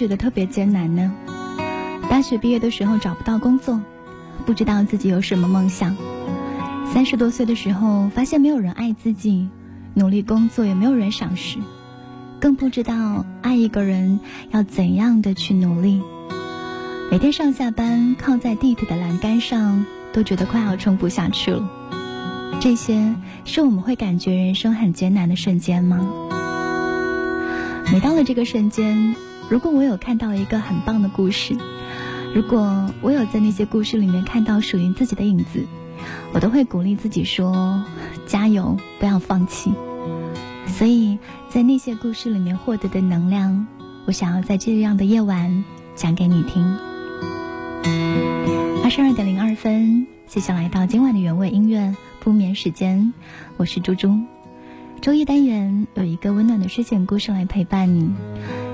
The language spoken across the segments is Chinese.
觉得特别艰难呢？大学毕业的时候找不到工作，不知道自己有什么梦想；三十多岁的时候发现没有人爱自己，努力工作也没有人赏识，更不知道爱一个人要怎样的去努力。每天上下班靠在地铁的栏杆上，都觉得快要撑不下去了。这些是我们会感觉人生很艰难的瞬间吗？每到了这个瞬间，如果我有看到一个很棒的故事。如果我有在那些故事里面看到属于自己的影子，我都会鼓励自己说：“加油，不要放弃。”所以在那些故事里面获得的能量，我想要在这样的夜晚讲给你听。二十二点零二分，谢谢来到今晚的原味音乐不眠时间，我是猪猪。周一单元有一个温暖的睡前故事来陪伴你，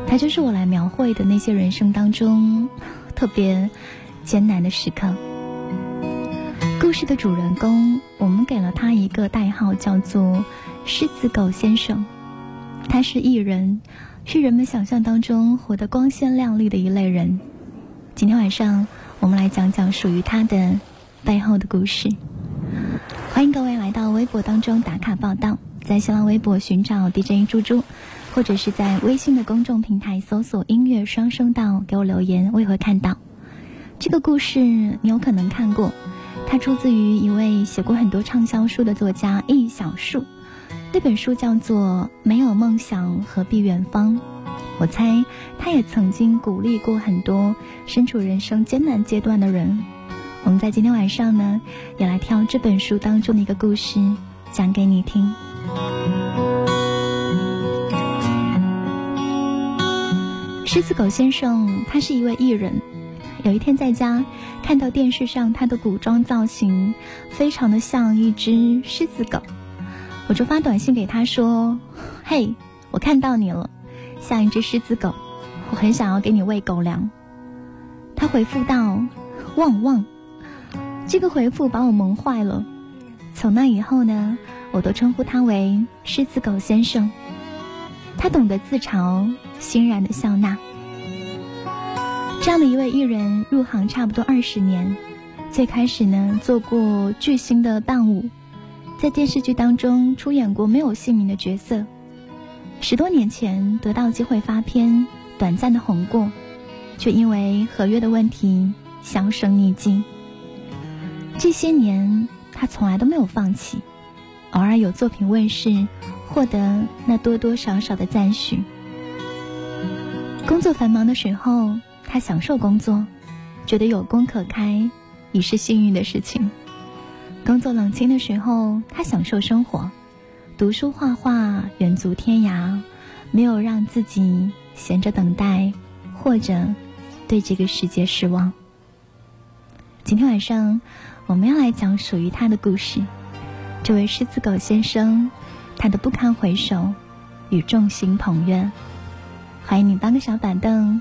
它就是我来描绘的那些人生当中。特别艰难的时刻。故事的主人公，我们给了他一个代号，叫做“狮子狗先生”。他是艺人，是人们想象当中活得光鲜亮丽的一类人。今天晚上，我们来讲讲属于他的背后的故事。欢迎各位来到微博当中打卡报道，在新浪微博寻找 DJ 猪猪。或者是在微信的公众平台搜索“音乐双声道”，给我留言，我也会看到。这个故事你有可能看过，它出自于一位写过很多畅销书的作家易小树。那本书叫做《没有梦想何必远方》。我猜他也曾经鼓励过很多身处人生艰难阶段的人。我们在今天晚上呢，也来挑这本书当中的一个故事讲给你听。狮子狗先生，他是一位艺人。有一天在家看到电视上他的古装造型，非常的像一只狮子狗，我就发短信给他说：“嘿，我看到你了，像一只狮子狗，我很想要给你喂狗粮。”他回复道：“旺旺。”这个回复把我萌坏了。从那以后呢，我都称呼他为狮子狗先生。他懂得自嘲，欣然的笑纳。这样的一位艺人入行差不多二十年，最开始呢做过巨星的伴舞，在电视剧当中出演过没有姓名的角色。十多年前得到机会发片，短暂的红过，却因为合约的问题销声匿迹。这些年他从来都没有放弃，偶尔有作品问世，获得那多多少少的赞许。工作繁忙的时候。他享受工作，觉得有工可开已是幸运的事情。工作冷清的时候，他享受生活，读书画画，远足天涯，没有让自己闲着等待，或者对这个世界失望。今天晚上，我们要来讲属于他的故事。这位狮子狗先生，他的不堪回首与众星捧月。欢迎你搬个小板凳。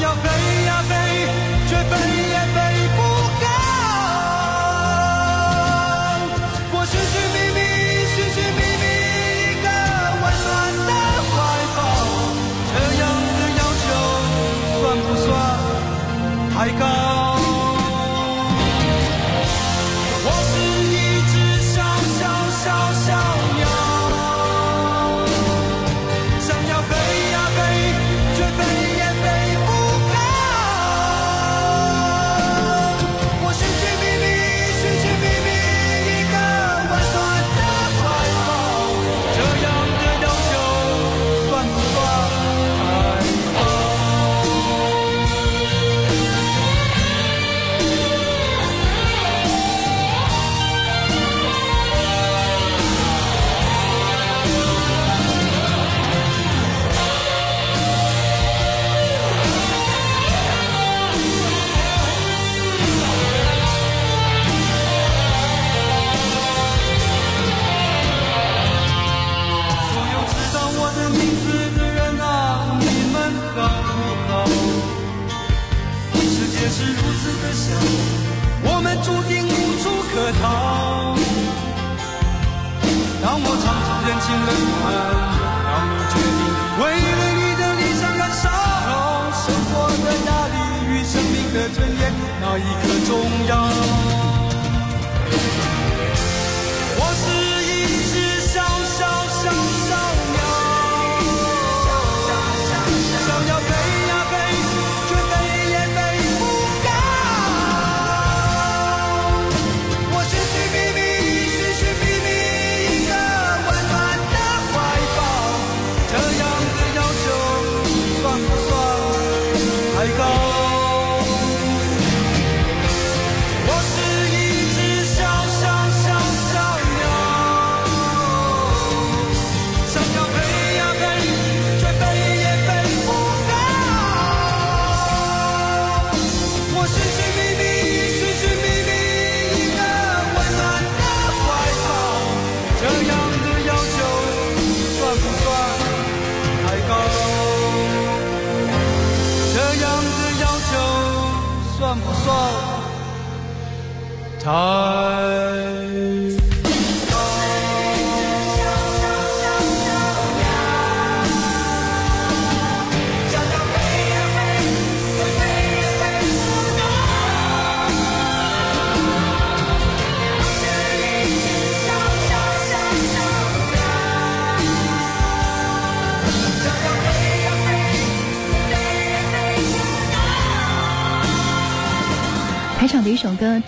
太高，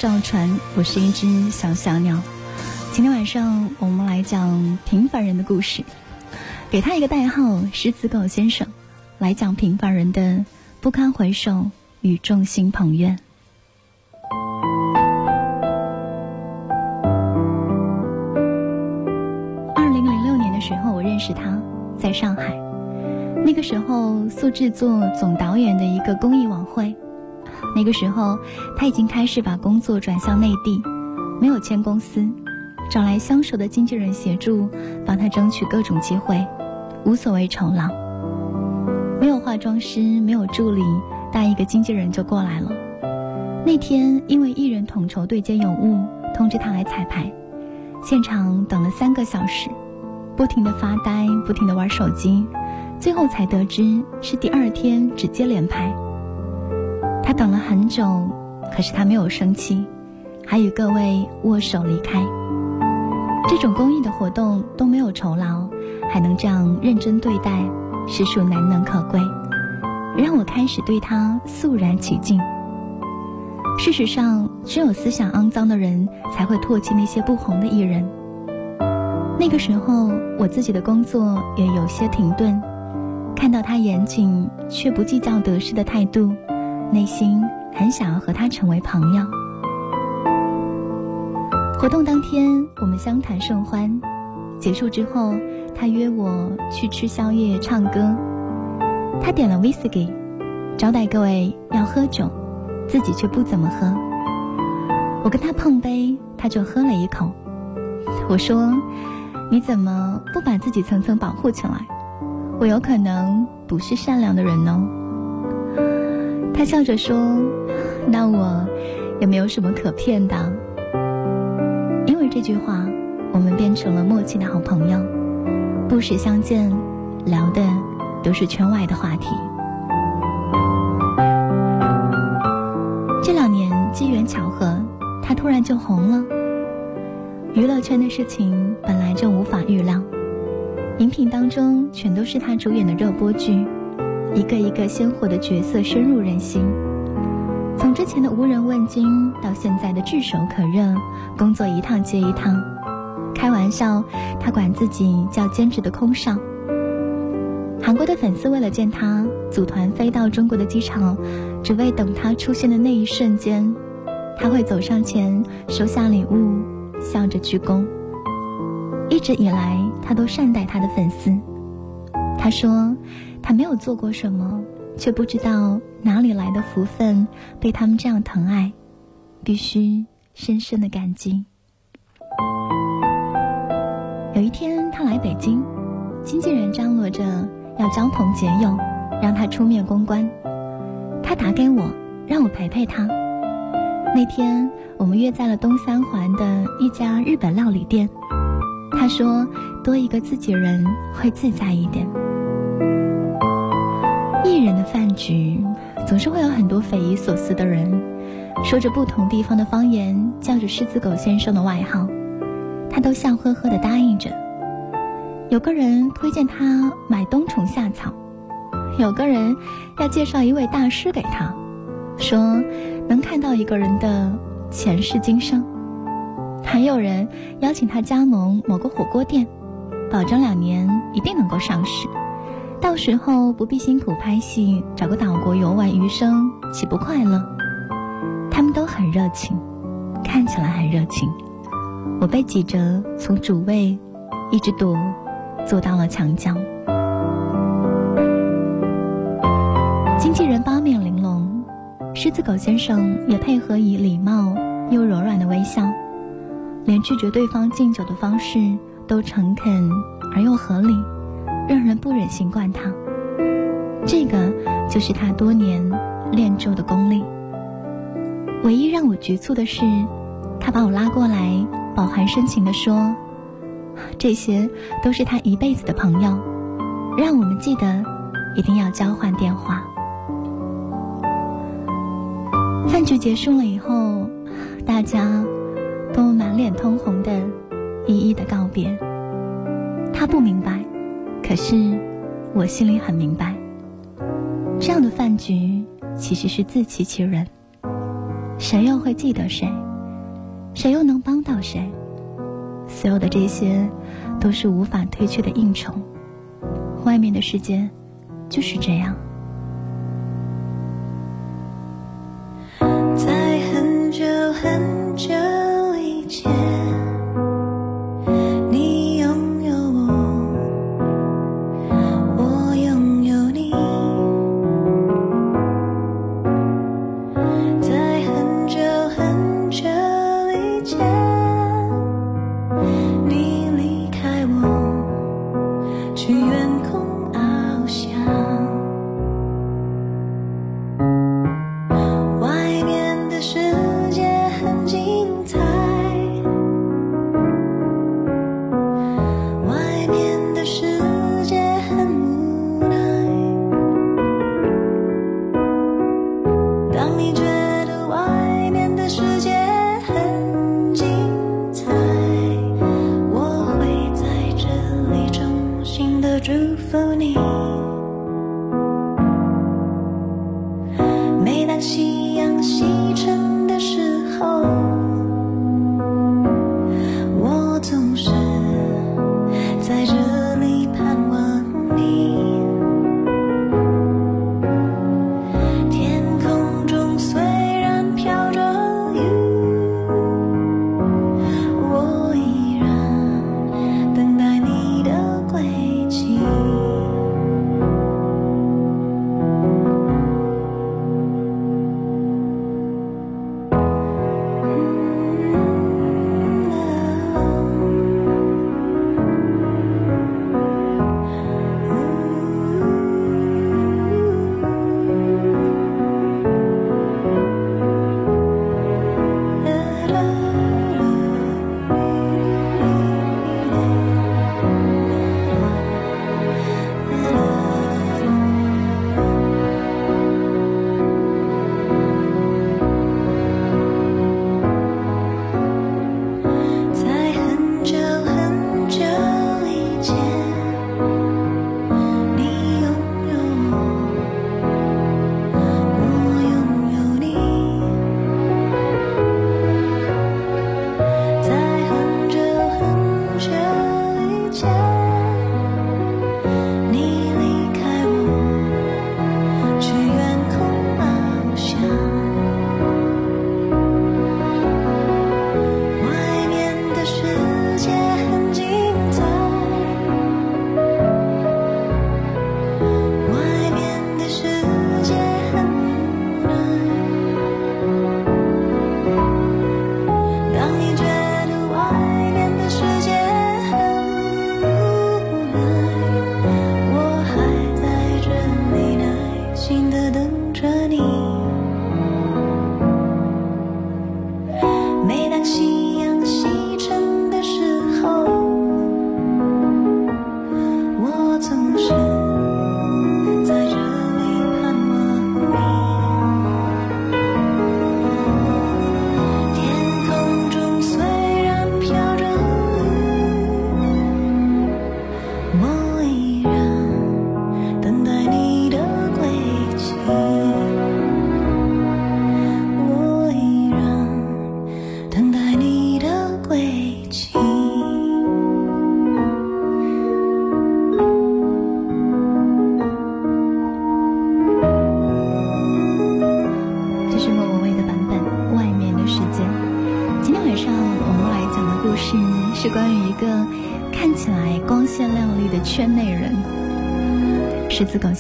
赵传，我是一只小小鸟。今天晚上我们来讲平凡人的故事，给他一个代号“狮子狗先生”，来讲平凡人的不堪回首与众星捧月。二零零六年的时候，我认识他，在上海，那个时候素制作总导演的一个公益晚会。那个时候，他已经开始把工作转向内地，没有签公司，找来相熟的经纪人协助，帮他争取各种机会，无所谓酬劳。没有化妆师，没有助理，带一个经纪人就过来了。那天因为艺人统筹对接有误，通知他来彩排，现场等了三个小时，不停的发呆，不停的玩手机，最后才得知是第二天只接连拍。他等了很久，可是他没有生气，还与各位握手离开。这种公益的活动都没有酬劳，还能这样认真对待，实属难能可贵，让我开始对他肃然起敬。事实上，只有思想肮脏的人才会唾弃那些不红的艺人。那个时候，我自己的工作也有些停顿，看到他严谨却不计较得失的态度。内心很想要和他成为朋友。活动当天，我们相谈甚欢。结束之后，他约我去吃宵夜、唱歌。他点了威士忌，招待各位要喝酒，自己却不怎么喝。我跟他碰杯，他就喝了一口。我说：“你怎么不把自己层层保护起来？我有可能不是善良的人呢。”他笑着说：“那我也没有什么可骗的。”因为这句话，我们变成了默契的好朋友，不时相见，聊的都是圈外的话题。这两年机缘巧合，他突然就红了。娱乐圈的事情本来就无法预料，荧屏当中全都是他主演的热播剧。一个一个鲜活的角色深入人心，从之前的无人问津到现在的炙手可热，工作一趟接一趟。开玩笑，他管自己叫兼职的空少。韩国的粉丝为了见他，组团飞到中国的机场，只为等他出现的那一瞬间，他会走上前收下礼物，笑着鞠躬。一直以来，他都善待他的粉丝。他说。他没有做过什么，却不知道哪里来的福分，被他们这样疼爱，必须深深的感激。有一天他来北京，经纪人张罗着要交朋结友，让他出面公关。他打给我，让我陪陪他。那天我们约在了东三环的一家日本料理店。他说多一个自己人会自在一点。艺人的饭局总是会有很多匪夷所思的人，说着不同地方的方言，叫着狮子狗先生的外号，他都笑呵呵的答应着。有个人推荐他买冬虫夏草，有个人要介绍一位大师给他，说能看到一个人的前世今生，还有人邀请他加盟某个火锅店，保证两年一定能够上市。到时候不必辛苦拍戏，找个岛国游玩余生，岂不快乐？他们都很热情，看起来很热情。我被挤着从主位一直躲，坐到了墙角。经纪人八面玲珑，狮子狗先生也配合以礼貌又柔软的微笑，连拒绝对方敬酒的方式都诚恳而又合理。让人不忍心惯他，这个就是他多年练就的功力。唯一让我局促的是，他把我拉过来，饱含深情地说：“这些都是他一辈子的朋友，让我们记得一定要交换电话。”饭局结束了以后，大家都满脸通红的，一一的告别。他不明白。可是，我心里很明白，这样的饭局其实是自欺欺人。谁又会记得谁？谁又能帮到谁？所有的这些，都是无法退却的应酬。外面的世界，就是这样。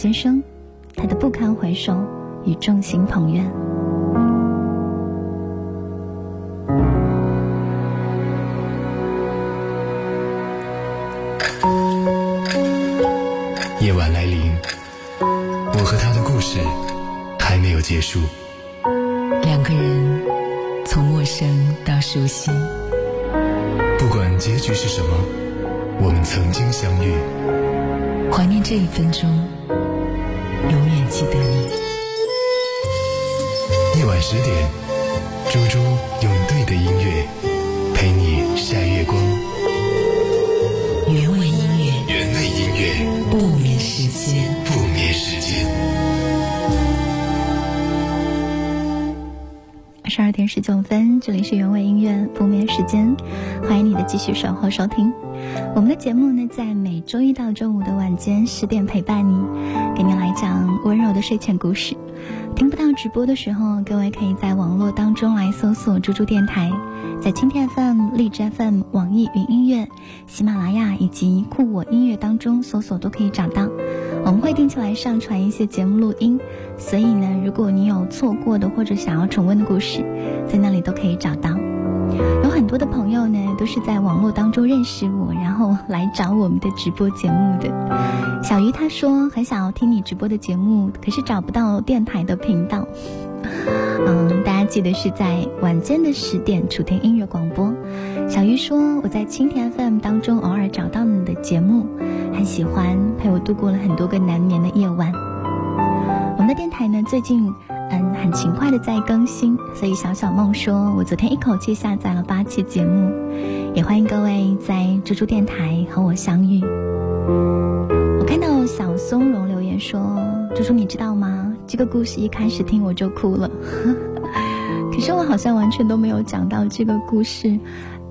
先生，他的不堪回首与众星捧月。夜晚来临，我和他的故事还没有结束。两个人从陌生到熟悉，不管结局是什么，我们曾经相遇。怀念这一分钟，永远记得你。夜晚十点，猪猪用对的音乐陪你晒月光。原味音乐，原味音乐，不眠时间。不眠时间。十二点十九分，这里是原味音乐不眠时间，欢迎你的继续守候收听。我们的节目呢，在每周一到周五的晚间十点陪伴你，给你来讲温柔的睡前故事。听不到直播的时候，各位可以在网络当中来搜索“猪猪电台”，在蜻蜓 FM、荔枝 FM、网易云音乐、喜马拉雅以及酷我音乐当中搜索都可以找到。我们会定期来上传一些节目录音，所以呢，如果你有错过的或者想要重温的故事，在那里都可以找到。有很多的朋友呢，都是在网络当中认识我，然后来找我们的直播节目的。小鱼他说很想要听你直播的节目，可是找不到电台的频道。嗯，大家记得是在晚间的十点楚天音乐广播。小鱼说我在蜻蜓 FM 当中偶尔找到你的节目，很喜欢，陪我度过了很多个难眠的夜晚。我们的电台呢，最近嗯很勤快的在更新，所以小小梦说，我昨天一口气下载了八期节目，也欢迎各位在猪猪电台和我相遇。我看到小松茸留言说，猪猪你知道吗？这个故事一开始听我就哭了，可是我好像完全都没有讲到这个故事。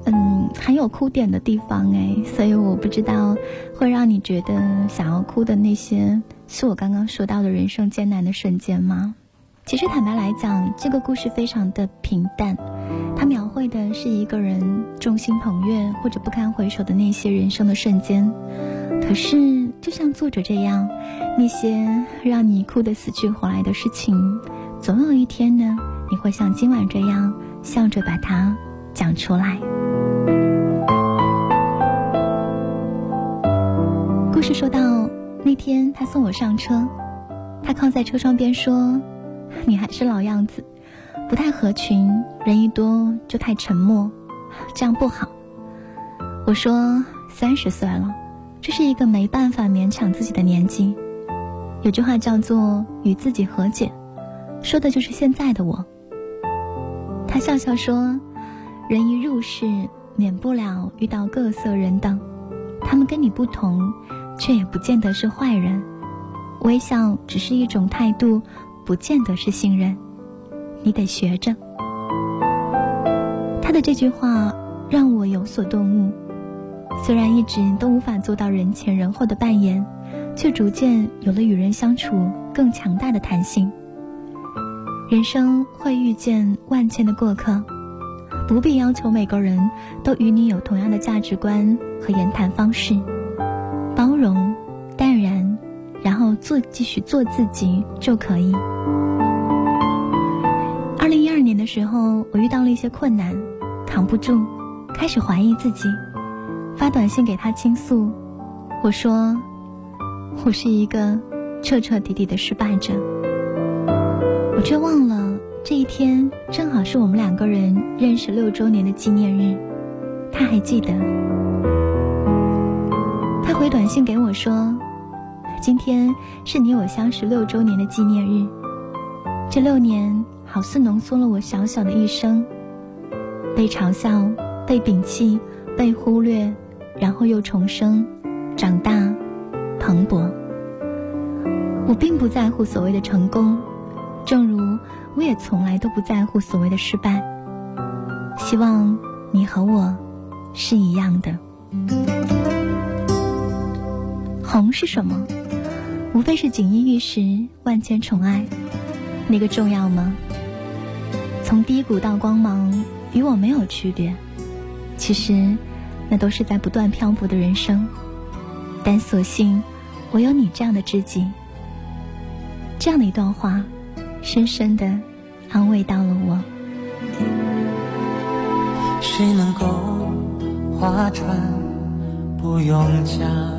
嗯，很有哭点的地方哎，所以我不知道会让你觉得想要哭的那些，是我刚刚说到的人生艰难的瞬间吗？其实坦白来讲，这个故事非常的平淡，它描绘的是一个人众星捧月或者不堪回首的那些人生的瞬间。可是，就像作者这样，那些让你哭得死去活来的事情，总有一天呢，你会像今晚这样笑着把它讲出来。故事说到那天，他送我上车，他靠在车窗边说：“你还是老样子，不太合群，人一多就太沉默，这样不好。”我说：“三十岁了，这是一个没办法勉强自己的年纪。有句话叫做‘与自己和解’，说的就是现在的我。”他笑笑说：“人一入世，免不了遇到各色人等，他们跟你不同。”却也不见得是坏人，微笑只是一种态度，不见得是信任。你得学着。他的这句话让我有所顿悟。虽然一直都无法做到人前人后的扮演，却逐渐有了与人相处更强大的弹性。人生会遇见万千的过客，不必要求每个人都与你有同样的价值观和言谈方式。包容、做继续做自己就可以。二零一二年的时候，我遇到了一些困难，扛不住，开始怀疑自己，发短信给他倾诉。我说，我是一个彻彻底底的失败者。我却忘了这一天正好是我们两个人认识六周年的纪念日，他还记得。他回短信给我说：“今天是你我相识六周年的纪念日。这六年好似浓缩了我小小的一生，被嘲笑，被摒弃，被忽略，然后又重生，长大，蓬勃。我并不在乎所谓的成功，正如我也从来都不在乎所谓的失败。希望你和我是一样的。”红是什么？无非是锦衣玉食、万千宠爱，那个重要吗？从低谷到光芒，与我没有区别。其实，那都是在不断漂泊的人生。但所幸，我有你这样的知己。这样的一段话，深深的安慰到了我。谁能够划船不用桨？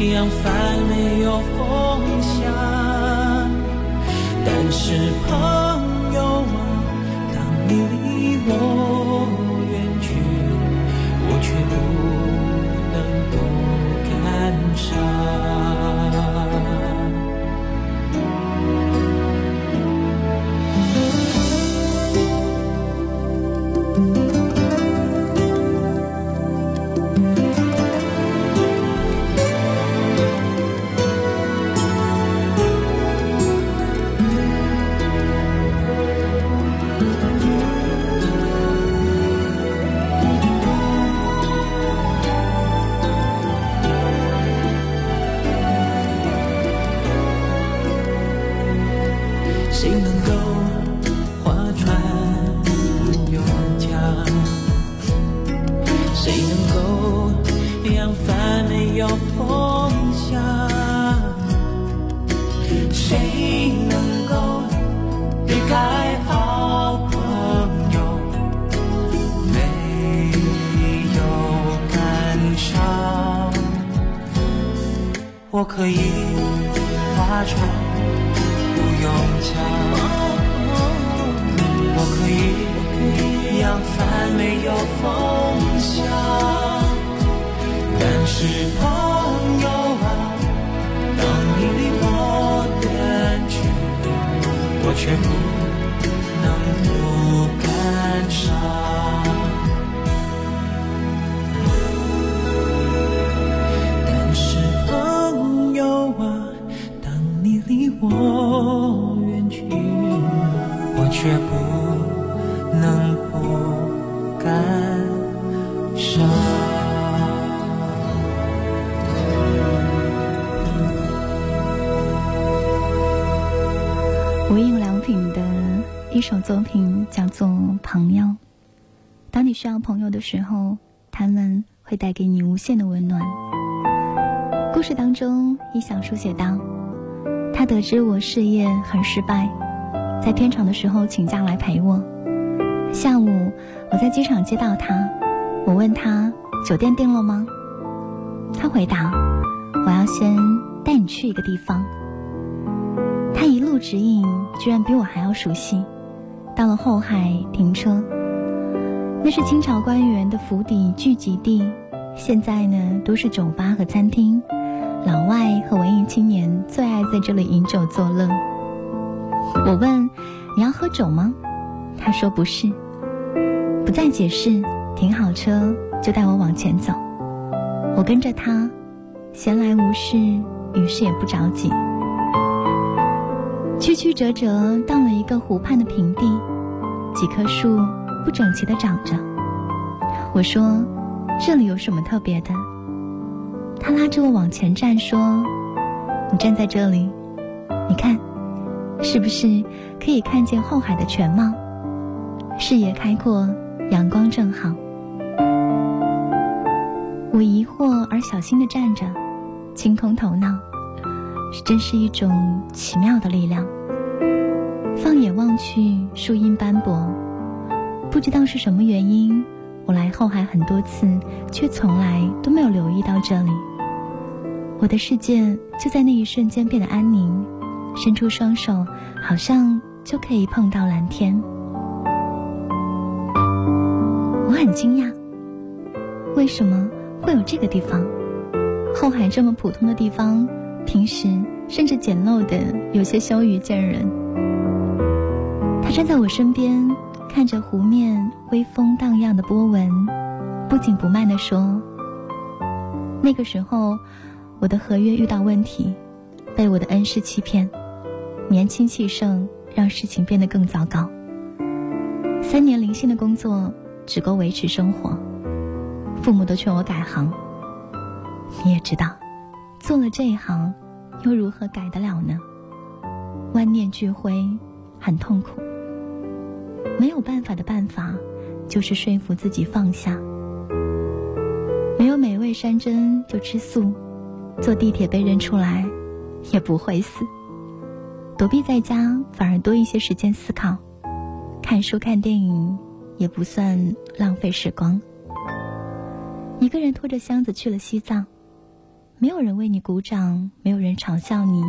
扬帆没有风向，但是朋友啊，当你离我他得知我事业很失败，在片场的时候请假来陪我。下午我在机场接到他，我问他酒店订了吗？他回答：我要先带你去一个地方。他一路指引，居然比我还要熟悉。到了后海停车，那是清朝官员的府邸聚集地，现在呢都是酒吧和餐厅，老外和文艺青年最爱在这里饮酒作乐。我问：“你要喝酒吗？”他说：“不是。”不再解释，停好车就带我往前走。我跟着他，闲来无事，于是也不着急。曲曲折折到了一个湖畔的平地，几棵树不整齐的长着。我说：“这里有什么特别的？”他拉着我往前站，说：“你站在这里，你看，是不是可以看见后海的全貌？视野开阔，阳光正好。”我疑惑而小心的站着，清空头脑。真是一种奇妙的力量。放眼望去，树荫斑驳，不知道是什么原因，我来后海很多次，却从来都没有留意到这里。我的世界就在那一瞬间变得安宁，伸出双手，好像就可以碰到蓝天。我很惊讶，为什么会有这个地方？后海这么普通的地方。平时甚至简陋的有些羞于见人。他站在我身边，看着湖面微风荡漾的波纹，不紧不慢地说：“那个时候，我的合约遇到问题，被我的恩师欺骗，年轻气盛，让事情变得更糟糕。三年零星的工作只够维持生活，父母都劝我改行。你也知道，做了这一行，又如何改得了呢？万念俱灰，很痛苦。没有办法的办法，就是说服自己放下。没有美味山珍就吃素，坐地铁被认出来，也不会死。躲避在家，反而多一些时间思考。看书看电影，也不算浪费时光。一个人拖着箱子去了西藏，没有人为你鼓掌，没有人嘲笑你，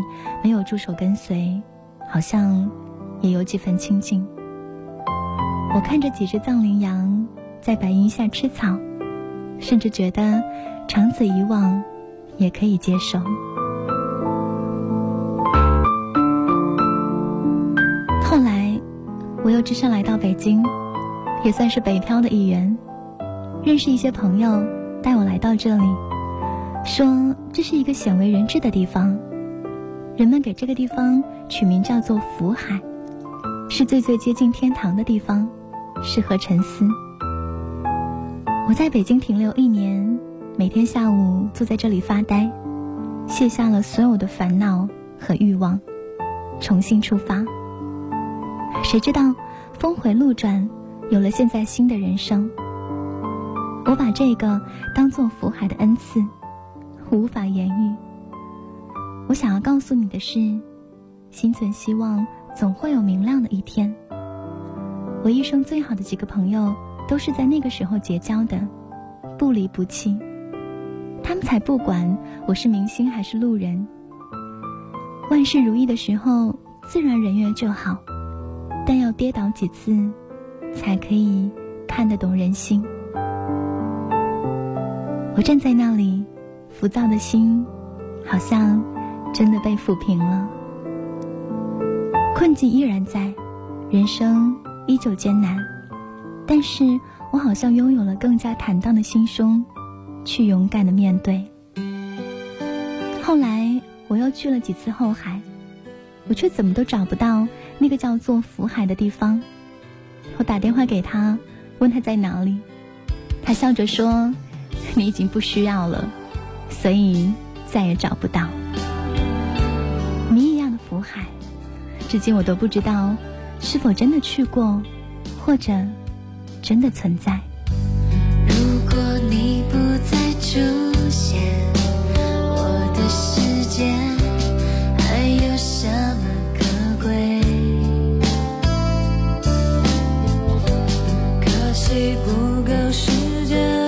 没有助手跟随，好像也有几分清静。我看着几只藏羚羊在白云下吃草，甚至觉得长此以往也可以接受。后来，我又只身来到北京，也算是北漂的一员。认识一些朋友，带我来到这里，说这是一个鲜为人知的地方。人们给这个地方取名叫做“福海”，是最最接近天堂的地方。适合沉思。我在北京停留一年，每天下午坐在这里发呆，卸下了所有的烦恼和欲望，重新出发。谁知道峰回路转，有了现在新的人生。我把这个当做福海的恩赐，无法言喻。我想要告诉你的是，心存希望，总会有明亮的一天。我一生最好的几个朋友，都是在那个时候结交的，不离不弃。他们才不管我是明星还是路人。万事如意的时候，自然人缘就好，但要跌倒几次，才可以看得懂人心。我站在那里，浮躁的心，好像真的被抚平了。困境依然在，人生。依旧艰难，但是我好像拥有了更加坦荡的心胸，去勇敢的面对。后来我又去了几次后海，我却怎么都找不到那个叫做福海的地方。我打电话给他，问他在哪里，他笑着说：“你已经不需要了，所以再也找不到。”谜一样的福海，至今我都不知道。是否真的去过，或者真的存在？出现，我的世界还有什么可贵？可惜不够时间。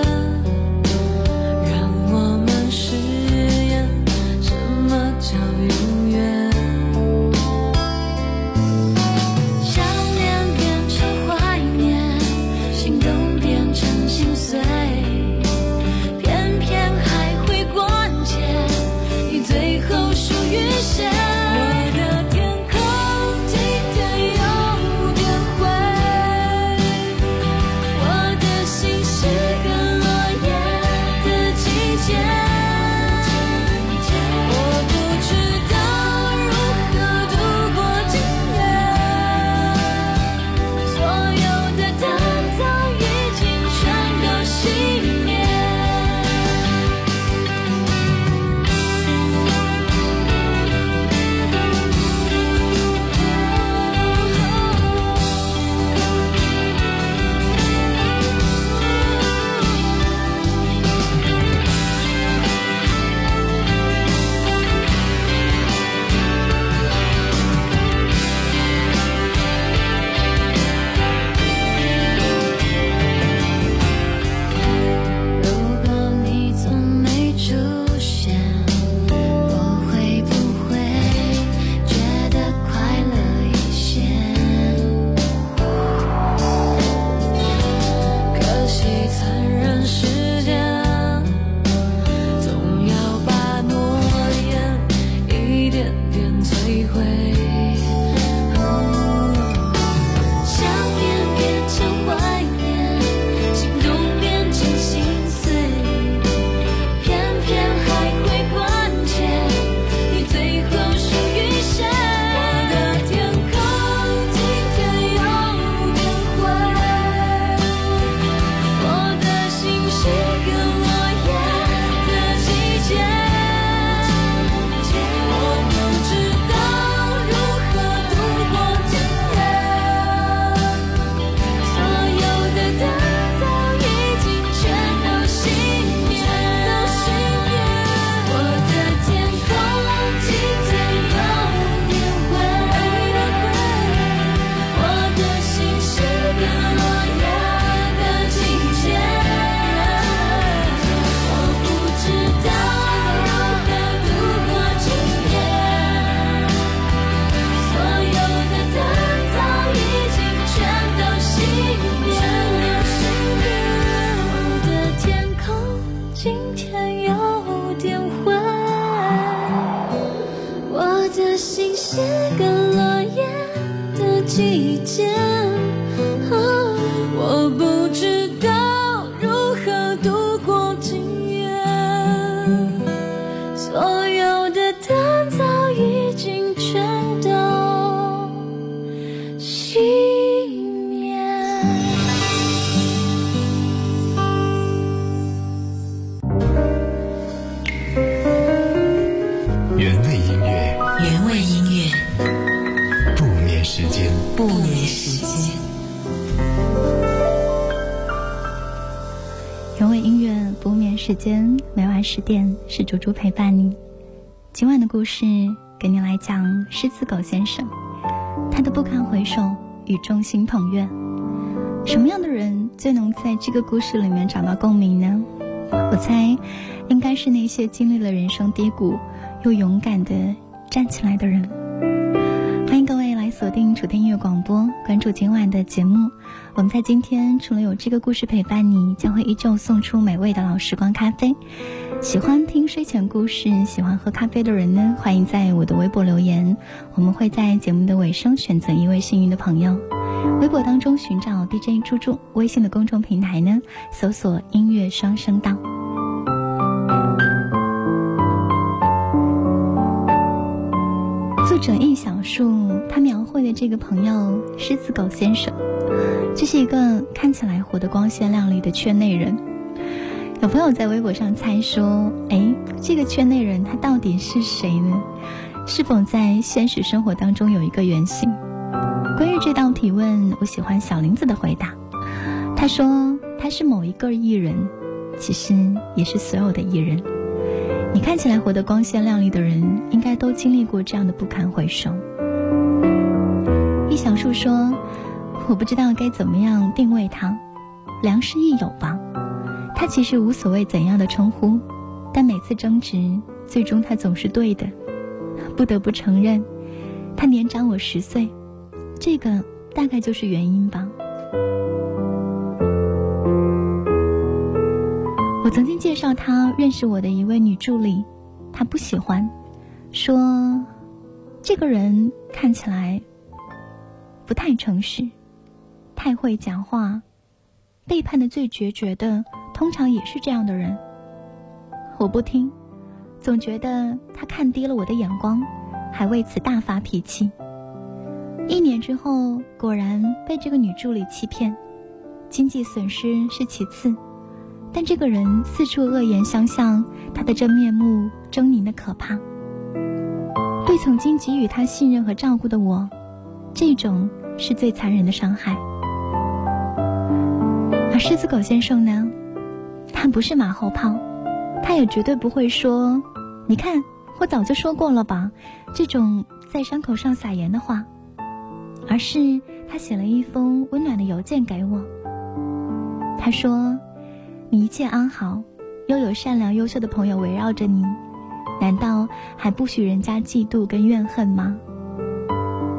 十点是猪猪陪伴你。今晚的故事给你来讲狮子狗先生，他的不堪回首与众星捧月。什么样的人最能在这个故事里面找到共鸣呢？我猜，应该是那些经历了人生低谷又勇敢的站起来的人。欢迎各位来锁定楚天音乐广播，关注今晚的节目。我们在今天除了有这个故事陪伴你，将会依旧送出美味的老时光咖啡。喜欢听睡前故事、喜欢喝咖啡的人呢，欢迎在我的微博留言，我们会在节目的尾声选择一位幸运的朋友。微博当中寻找 DJ 猪猪，微信的公众平台呢，搜索“音乐双声道”。作者易小树，他描绘的这个朋友狮子狗先生，这是一个看起来活得光鲜亮丽的圈内人。有朋友在微博上猜说：“哎，这个圈内人他到底是谁呢？是否在现实生活当中有一个原型？”关于这道提问，我喜欢小林子的回答。他说：“他是某一个艺人，其实也是所有的艺人。你看起来活得光鲜亮丽的人，应该都经历过这样的不堪回首。”易小树说：“我不知道该怎么样定位他，良师益友吧。他其实无所谓怎样的称呼，但每次争执，最终他总是对的。不得不承认，他年长我十岁。”这个大概就是原因吧。我曾经介绍他认识我的一位女助理，她不喜欢，说这个人看起来不太诚实，太会讲话，背叛的最决绝的通常也是这样的人。我不听，总觉得他看低了我的眼光，还为此大发脾气。一年之后，果然被这个女助理欺骗，经济损失是其次，但这个人四处恶言相向，他的真面目狰狞的可怕。对曾经给予他信任和照顾的我，这种是最残忍的伤害。而狮子狗先生呢，他不是马后炮，他也绝对不会说：“你看，我早就说过了吧。”这种在伤口上撒盐的话。而是他写了一封温暖的邮件给我。他说：“你一切安好，又有善良优秀的朋友围绕着你，难道还不许人家嫉妒跟怨恨吗？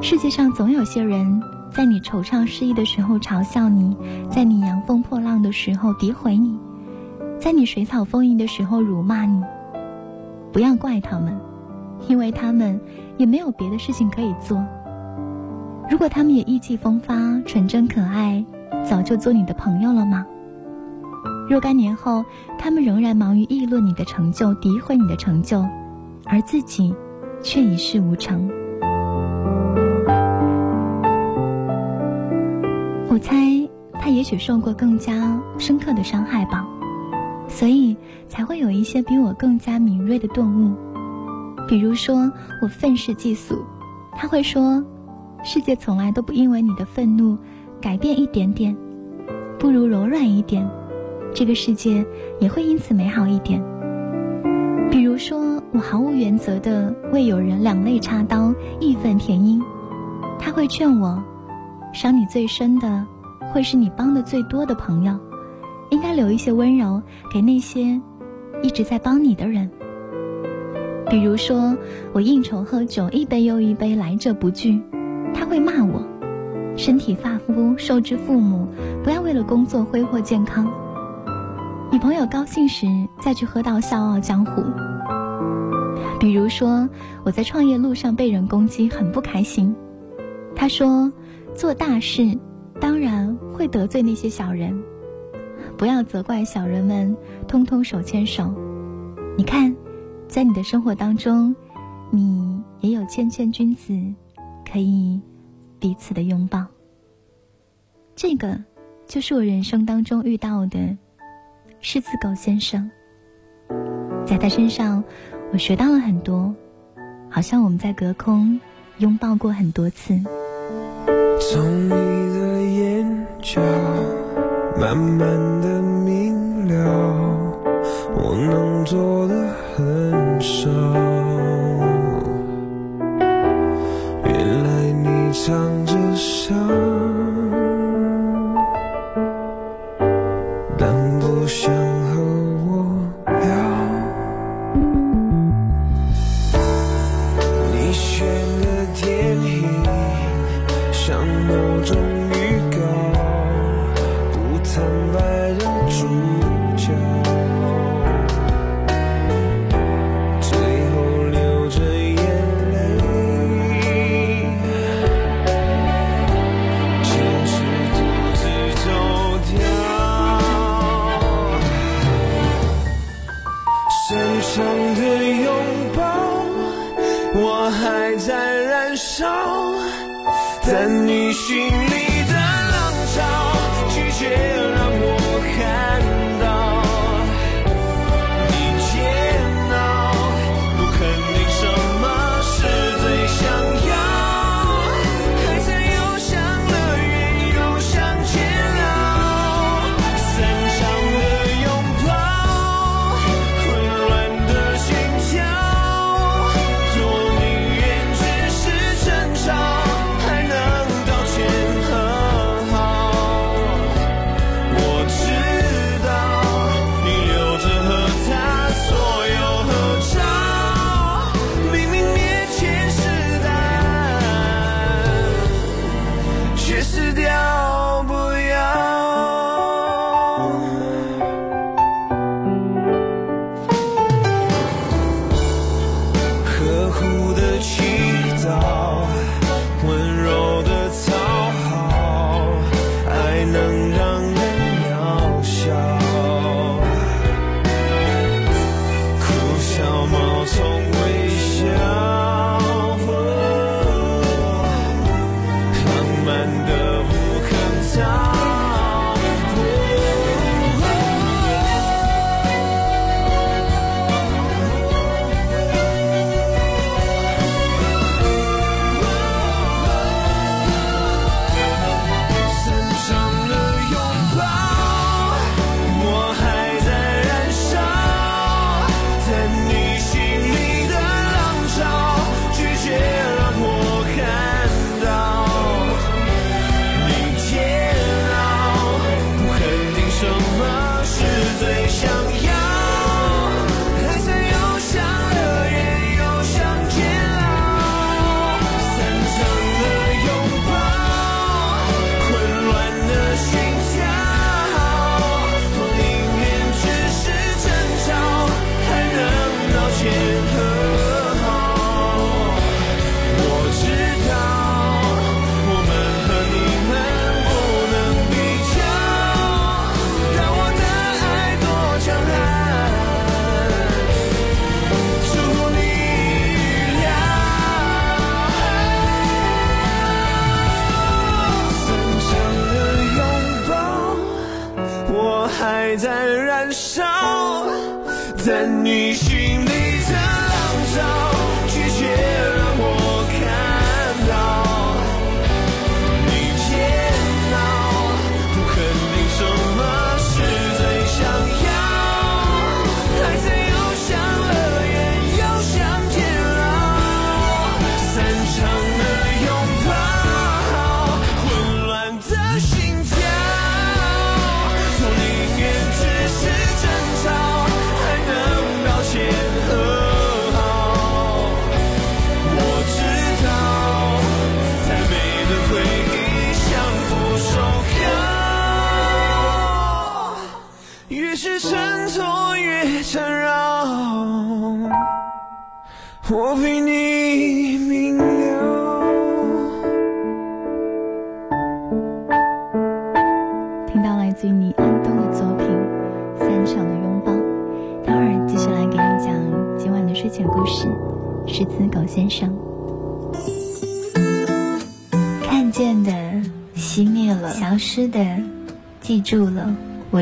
世界上总有些人在你惆怅失意的时候嘲笑你，在你扬风破浪的时候诋毁你，在你水草丰盈的时候辱骂你。不要怪他们，因为他们也没有别的事情可以做。”如果他们也意气风发、纯真可爱，早就做你的朋友了吗？若干年后，他们仍然忙于议论你的成就、诋毁你的成就，而自己却一事无成。我猜他也许受过更加深刻的伤害吧，所以才会有一些比我更加敏锐的顿悟。比如说，我愤世嫉俗，他会说。世界从来都不因为你的愤怒改变一点点，不如柔软一点，这个世界也会因此美好一点。比如说，我毫无原则的为有人两肋插刀、义愤填膺，他会劝我，伤你最深的会是你帮的最多的朋友，应该留一些温柔给那些一直在帮你的人。比如说我应酬喝酒一杯又一杯来者不拒。他会骂我身体发肤受之父母不要为了工作挥霍健康。女朋友高兴时再去喝到笑傲江湖。比如说我在创业路上被人攻击很不开心。他说做大事当然会得罪那些小人。不要责怪小人们通通手牵手。你看在你的生活当中你也有谦谦君子可以彼此的拥抱。这个就是我人生当中遇到的狮子狗先生。在他身上我学到了很多好像我们在隔空拥抱过很多次。从你的眼角慢慢的明了，我能做的很少。原来你唱着笑。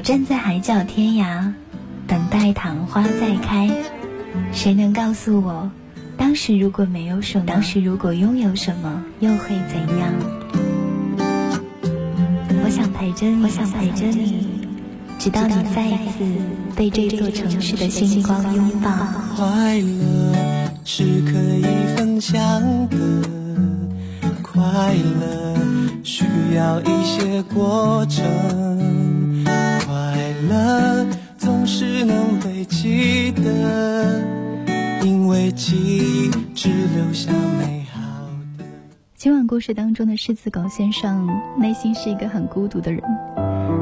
站在海角天涯，等待昙花再开。谁能告诉我，当时如果没有什么，当时如果拥有什么，又会怎样？我想陪着你，我想陪着你，直到你再一次被这座城市的星光拥抱。快乐是可以分享的，快乐需要一些过程，了总是能被记得，因为记忆只留下美好的。今晚故事当中的狮子狗先生内心是一个很孤独的人，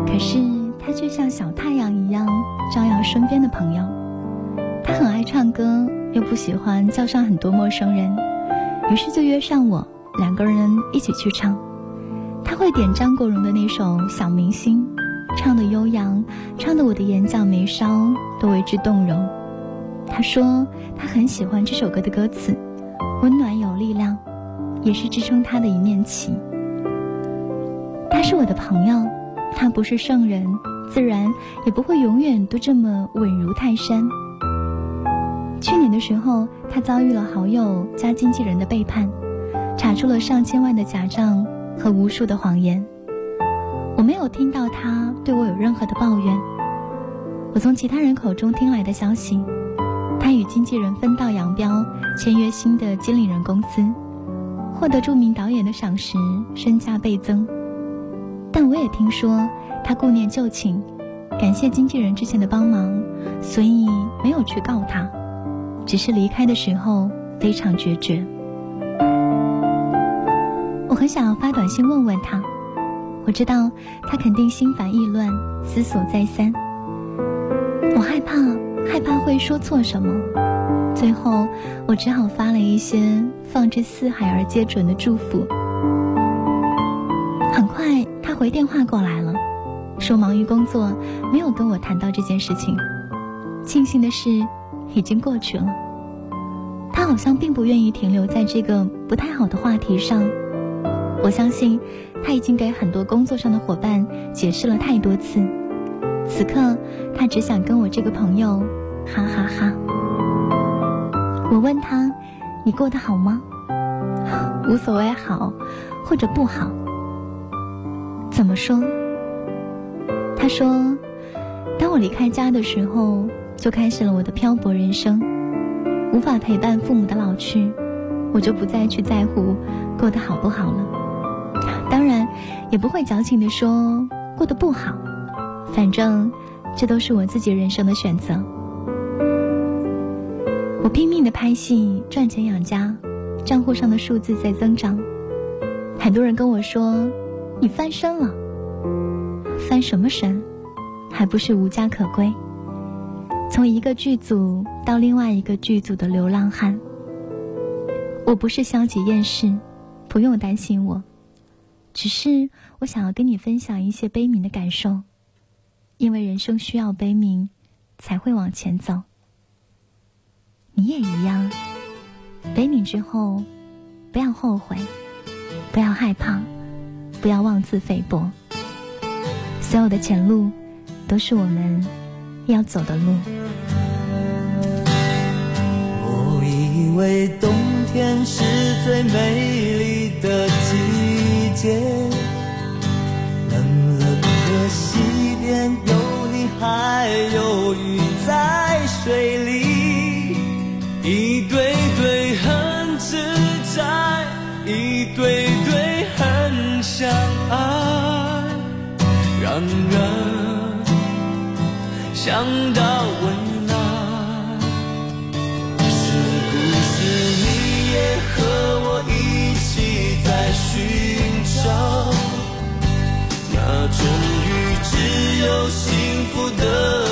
可是他却像小太阳一样照耀身边的朋友。他很爱唱歌，又不喜欢叫上很多陌生人，于是就约上我，两个人一起去唱。他会点张国荣的那首《小明星》，唱得悠扬，唱得我的眼角眉梢都为之动容。他说他很喜欢这首歌的歌词，温暖有力量。也是支撑他的一面旗。他是我的朋友，他不是圣人，自然也不会永远都这么稳如泰山。去年的时候，他遭遇了好友加经纪人的背叛，查出了上千万的假账和无数的谎言。我没有听到他对我有任何的抱怨。我从其他人口中听来的消息，他与经纪人分道扬镳，签约新的经理人公司。获得著名导演的赏识，身价倍增。但我也听说他顾念旧情，感谢经纪人之前的帮忙，所以没有去告他，只是离开的时候非常决绝。我很想要发短信问问他，我知道他肯定心烦意乱，思索再三。我害怕，害怕会说错什么。最后，我只好发了一些放之四海而皆准的祝福。很快，他回电话过来了，说忙于工作，没有跟我谈到这件事情。庆幸的是，已经过去了。他好像并不愿意停留在这个不太好的话题上。我相信，他已经给很多工作上的伙伴解释了太多次。此刻，他只想跟我这个朋友，哈哈哈。我问他：“你过得好吗？”无所谓好，或者不好。怎么说？他说：“当我离开家的时候，就开始了我的漂泊人生。无法陪伴父母的老去，我就不再去在乎过得好不好了。也不会矫情的说过得不好。反正，这都是我自己人生的选择。”我拼命的拍戏赚钱养家，账户上的数字在增长。很多人跟我说：“你翻身了。”翻什么身？还不是无家可归。从一个剧组到另外一个剧组的流浪汉。我不是消极厌世，不用担心我。只是我想要跟你分享一些悲悯的感受，因为人生需要悲悯，才会往前走。你也一样，悲悯之后，不要后悔，不要害怕，不要妄自菲薄。所有的前路，都是我们要走的路。我以为冬天是最美丽的季节，冷冷的西边有你，还有鱼在水里。一对对很自在，一对对很相爱。然而想到有幸福的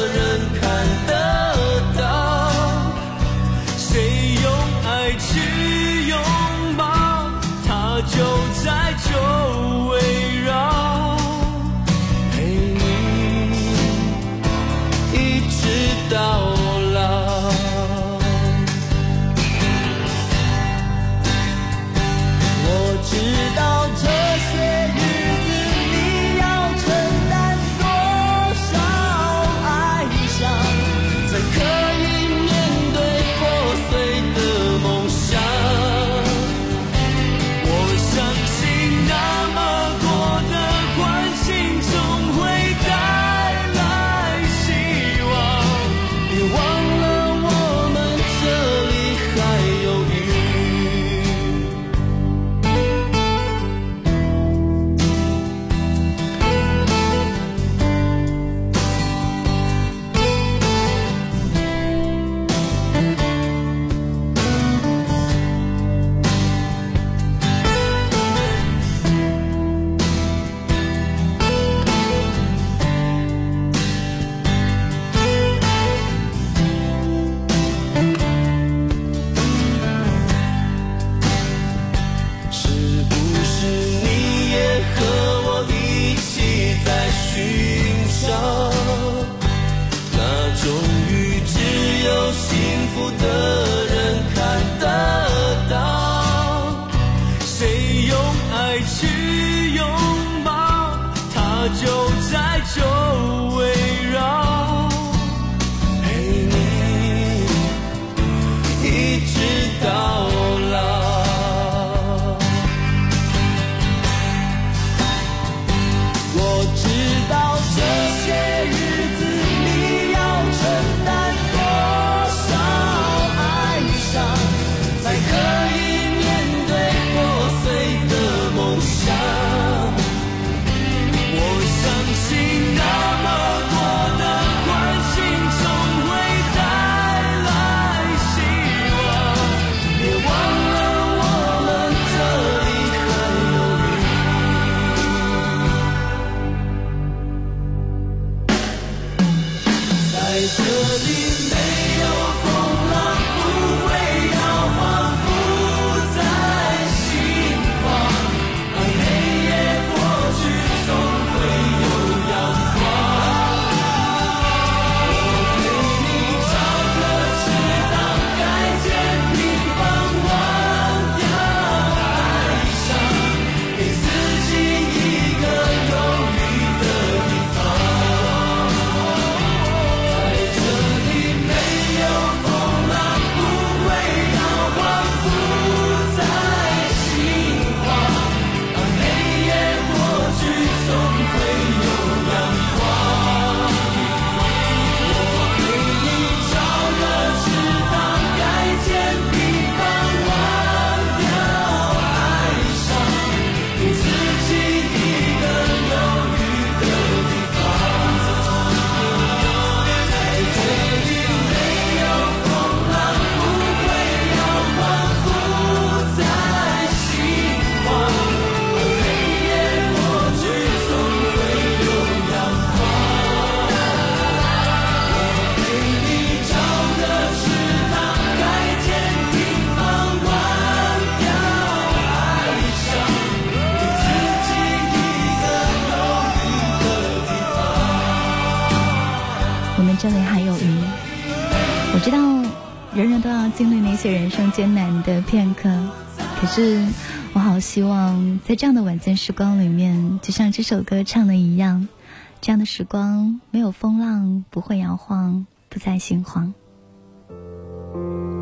是我好希望在这样的晚间时光里面，就像这首歌唱的一样，这样的时光没有风浪，不会摇晃，不再心慌。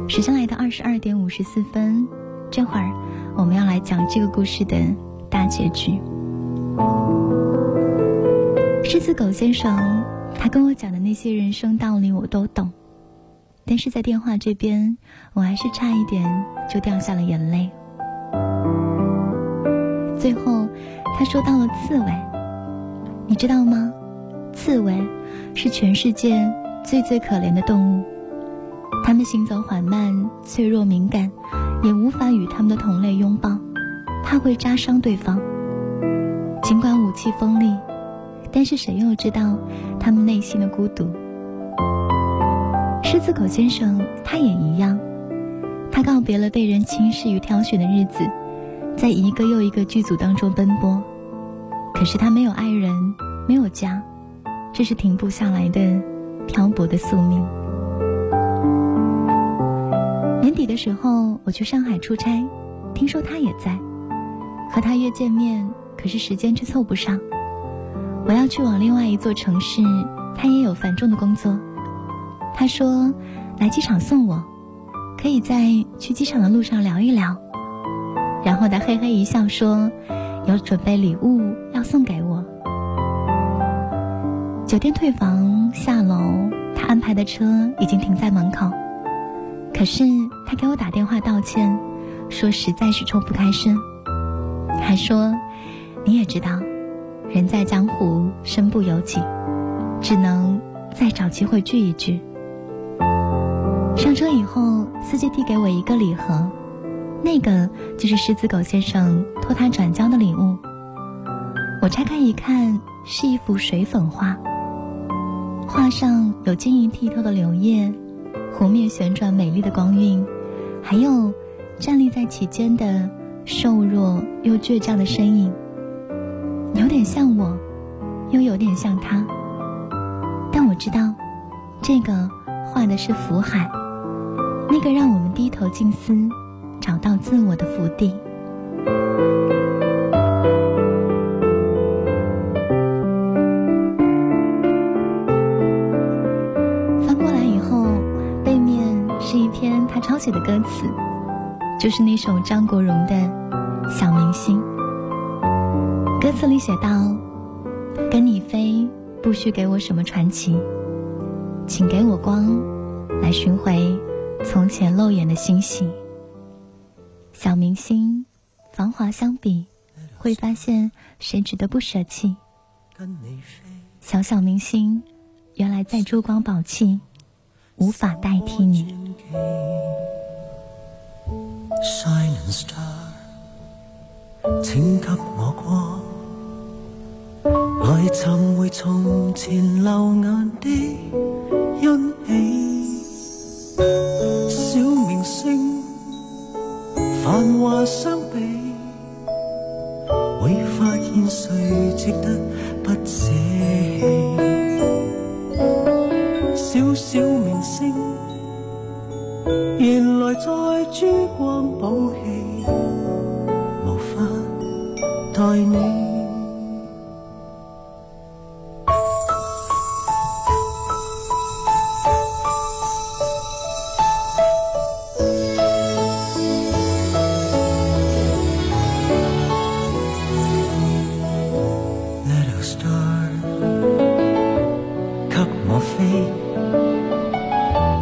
时间来到二十二点五十四分，这会儿我们要来讲这个故事的大结局。狮子狗先生，他跟我讲的那些人生道理我都懂，但是在电话这边，我还是差一点就掉下了眼泪。最后，他说到了刺猬，你知道吗？刺猬是全世界最最可怜的动物，它们行走缓慢、脆弱敏感，也无法与它们的同类拥抱，怕会扎伤对方。尽管武器锋利，但是谁又知道它们内心的孤独？狮子狗先生他也一样，他告别了被人轻视与挑选的日子，在一个又一个剧组当中奔波。可是他没有爱人，没有家，这是停不下来的漂泊的宿命。年底的时候，我去上海出差，听说他也在，和他约见面，可是时间却凑不上。我要去往另外一座城市，他也有繁重的工作。他说来机场送我，可以在去机场的路上聊一聊。然后他嘿嘿一笑说，有准备礼物要送给我。酒店退房下楼，他安排的车已经停在门口。可是他给我打电话道歉，说实在是抽不开身，还说你也知道，人在江湖身不由己，只能再找机会聚一聚。上车以后，司机递给我一个礼盒，那个就是狮子狗先生托他转交的礼物。我拆开一看，是一幅水粉画，画上有晶莹剔透的柳叶。湖面旋转美丽的光晕，还有站立在其间的瘦弱又倔强的身影，有点像我，又有点像他。但我知道，这个画的是福海，那个让我们低头静思，找到自我的福地。翻过来以后，背面是一篇他抄写的歌词，就是那首张国荣的小明星。歌词里写道，跟你飞，不需给我什么传奇，请给我光，来寻回。从前漏眼的星星。小明星，繁华相比，会发现谁值得不舍弃。小小明星，原来在珠光宝气。”无法代替你。请给我光，来寻回从前流眼的欣喜。小明星，繁华相比，会发现谁值得不舍弃。小小明星，原来在珠光宝气，无法待你。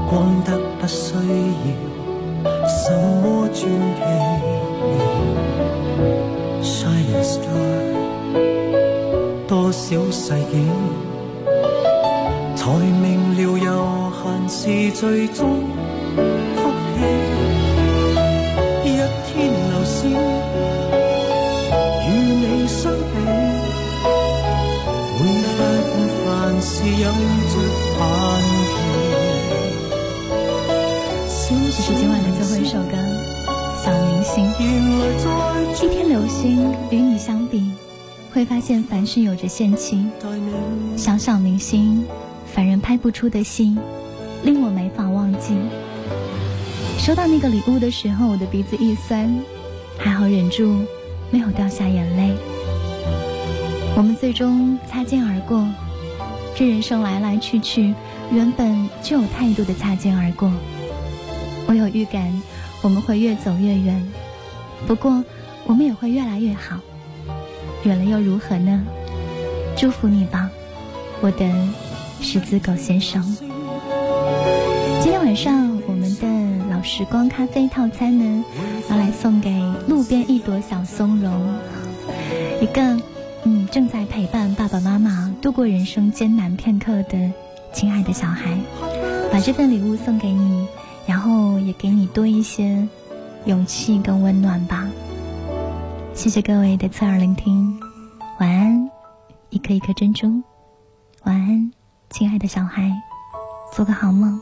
光得不需要什么转机 shining star 多少世纪才明了悠闲是最终心与你相比，会发现凡事有着限期，小小明星，凡人拍不出的戏，令我没法忘记。收到那个礼物的时候，我的鼻子一酸，还好忍住没有掉下眼泪。我们最终擦肩而过，这人生来来去去，原本就有太多的擦肩而过。我有预感，我们会越走越远，不过我们也会越来越好。远了又如何呢？祝福你吧，我的十字狗先生。今天晚上我们的老时光咖啡套餐呢，要来送给路边一朵小松茸，一个嗯正在陪伴爸爸妈妈度过人生艰难片刻的亲爱的小孩，把这份礼物送给你，然后也给你多一些勇气跟温暖吧。谢谢各位的侧耳聆听，晚安。一颗一颗珍珠，晚安，亲爱的小孩，做个好梦。